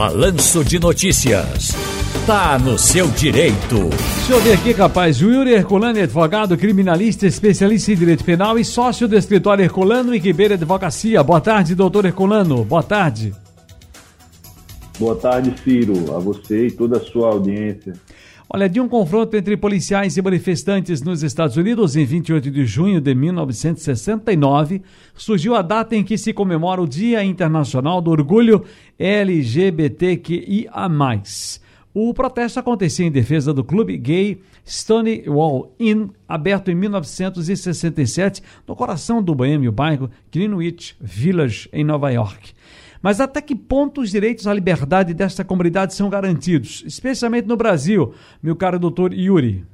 Balanço de Notícias. Tá no seu direito. Deixa eu ver aqui, capaz. Yuri Herculano, advogado, criminalista, especialista em direito penal e sócio do escritório Herculano e Ribeira Advocacia. Boa tarde, doutor Herculano. Boa tarde. Boa tarde, Ciro, a você e toda a sua audiência. Olha, de um confronto entre policiais e manifestantes nos Estados Unidos em 28 de junho de 1969, surgiu a data em que se comemora o Dia Internacional do Orgulho LGBTQIA. O protesto acontecia em defesa do clube gay Stonewall Inn, aberto em 1967 no coração do boêmio bairro Greenwich Village, em Nova York. Mas até que ponto os direitos à liberdade desta comunidade são garantidos, especialmente no Brasil, meu caro doutor Yuri?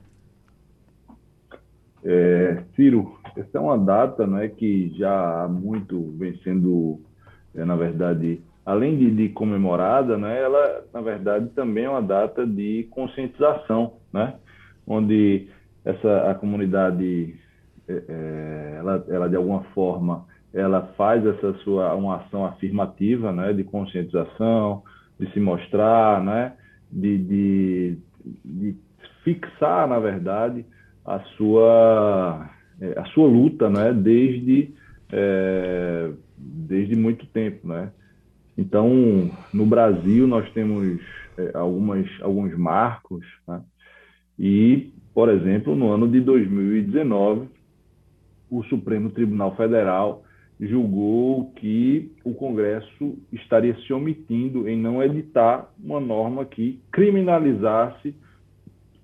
É, Ciro, essa é uma data né, que já há muito vem sendo, é, na verdade, além de, de, comemorada, né, ela, na verdade, também é uma data de conscientização, né, onde essa, a comunidade, é, é ela, ela, de alguma forma, ela faz essa sua uma ação afirmativa, né, de conscientização, de se mostrar, né, de, de, de fixar, na verdade, a sua é, a sua luta, né, desde é, desde muito tempo, né. Então, no Brasil nós temos é, algumas alguns marcos, né, e, por exemplo, no ano de 2019 o Supremo Tribunal Federal julgou que o Congresso estaria se omitindo em não editar uma norma que criminalizasse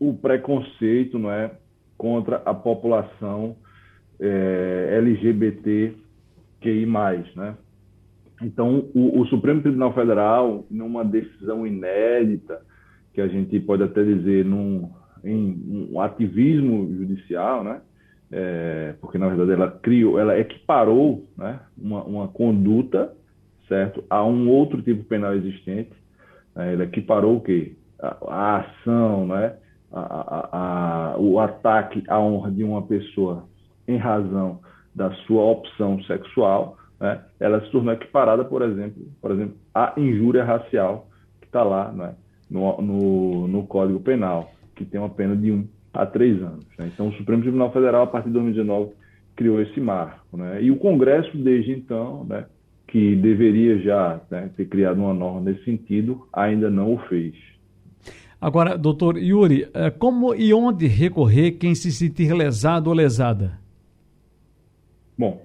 o preconceito não é, contra a população é, LGBTQI+. Né? Então, o, o Supremo Tribunal Federal, numa decisão inédita, que a gente pode até dizer num, em um ativismo judicial, né? É, porque na verdade ela criou, ela equiparou né, uma, uma conduta, certo, a um outro tipo penal existente. Né, ela equiparou o quê? A, a ação, né, a, a, o ataque à honra de uma pessoa em razão da sua opção sexual, né, ela se tornou equiparada, por exemplo, por exemplo, à injúria racial que está lá né, no, no, no Código Penal, que tem uma pena de um há três anos. Né? Então, o Supremo Tribunal Federal, a partir de 2019, criou esse marco. Né? E o Congresso, desde então, né, que deveria já né, ter criado uma norma nesse sentido, ainda não o fez. Agora, doutor Yuri, eh, como e onde recorrer quem se sentir lesado ou lesada? Bom,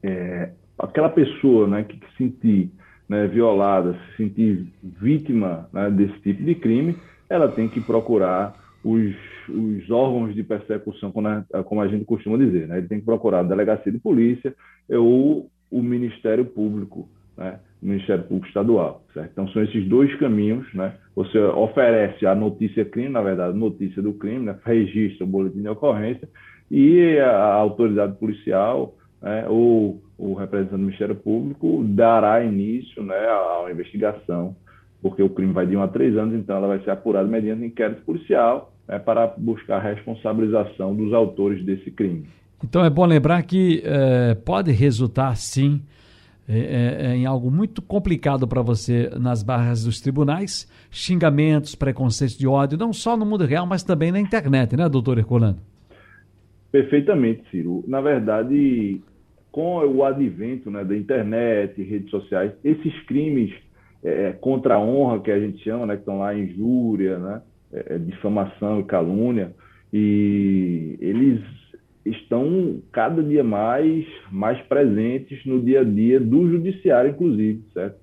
é, aquela pessoa né, que se sentir né, violada, se sentir vítima né, desse tipo de crime, ela tem que procurar os, os órgãos de persecução, como a gente costuma dizer. Né? Ele tem que procurar a delegacia de polícia ou o Ministério Público, né? o Ministério Público Estadual. Certo? Então, são esses dois caminhos. Né? Você oferece a notícia crime, na verdade, notícia do crime, né? registra o boletim de ocorrência e a autoridade policial né? ou o representante do Ministério Público dará início né, a uma investigação, porque o crime vai de um a três anos, então ela vai ser apurada mediante inquérito policial é, para buscar a responsabilização dos autores desse crime. Então é bom lembrar que é, pode resultar, sim, é, é, é em algo muito complicado para você nas barras dos tribunais, xingamentos, preconceitos de ódio, não só no mundo real, mas também na internet, né, doutor Herculano? Perfeitamente, Ciro. Na verdade, com o advento né, da internet, redes sociais, esses crimes é, contra a honra que a gente chama, né, que estão lá, injúria, né, é, é, difamação e calúnia, e eles estão cada dia mais, mais presentes no dia a dia do judiciário, inclusive, certo?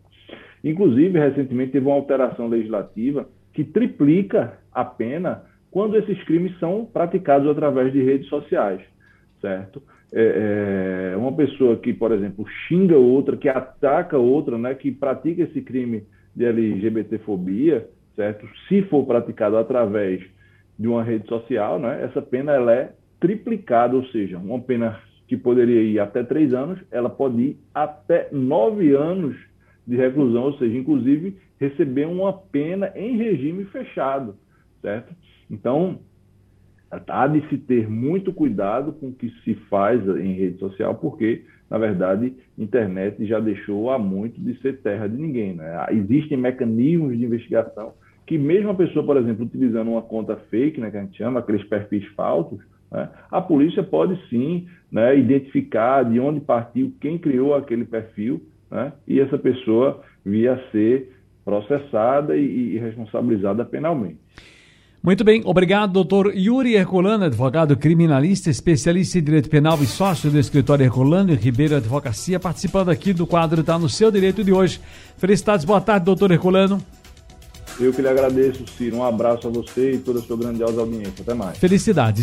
Inclusive, recentemente teve uma alteração legislativa que triplica a pena quando esses crimes são praticados através de redes sociais, certo? É, é, uma pessoa que, por exemplo, xinga outra, que ataca outra, né, que pratica esse crime de LGBTfobia, certo? Se for praticado através de uma rede social, né, essa pena ela é triplicada, ou seja, uma pena que poderia ir até três anos, ela pode ir até nove anos de reclusão, ou seja, inclusive receber uma pena em regime fechado, certo? Então, há de se ter muito cuidado com o que se faz em rede social, porque na verdade, internet já deixou há muito de ser terra de ninguém. Né? Existem mecanismos de investigação que mesmo a pessoa, por exemplo, utilizando uma conta fake, né, que a gente chama, aqueles perfis falsos, né, a polícia pode sim né, identificar de onde partiu, quem criou aquele perfil, né, e essa pessoa vir a ser processada e, e responsabilizada penalmente. Muito bem, obrigado, doutor Yuri Herculano, advogado criminalista, especialista em direito penal e sócio do escritório Herculano e Ribeiro Advocacia, participando aqui do quadro Está no Seu Direito de hoje. Felicidades, boa tarde, doutor Herculano. Eu que lhe agradeço, Ciro. Um abraço a você e toda a sua grandiosa audiência. Até mais. Felicidades.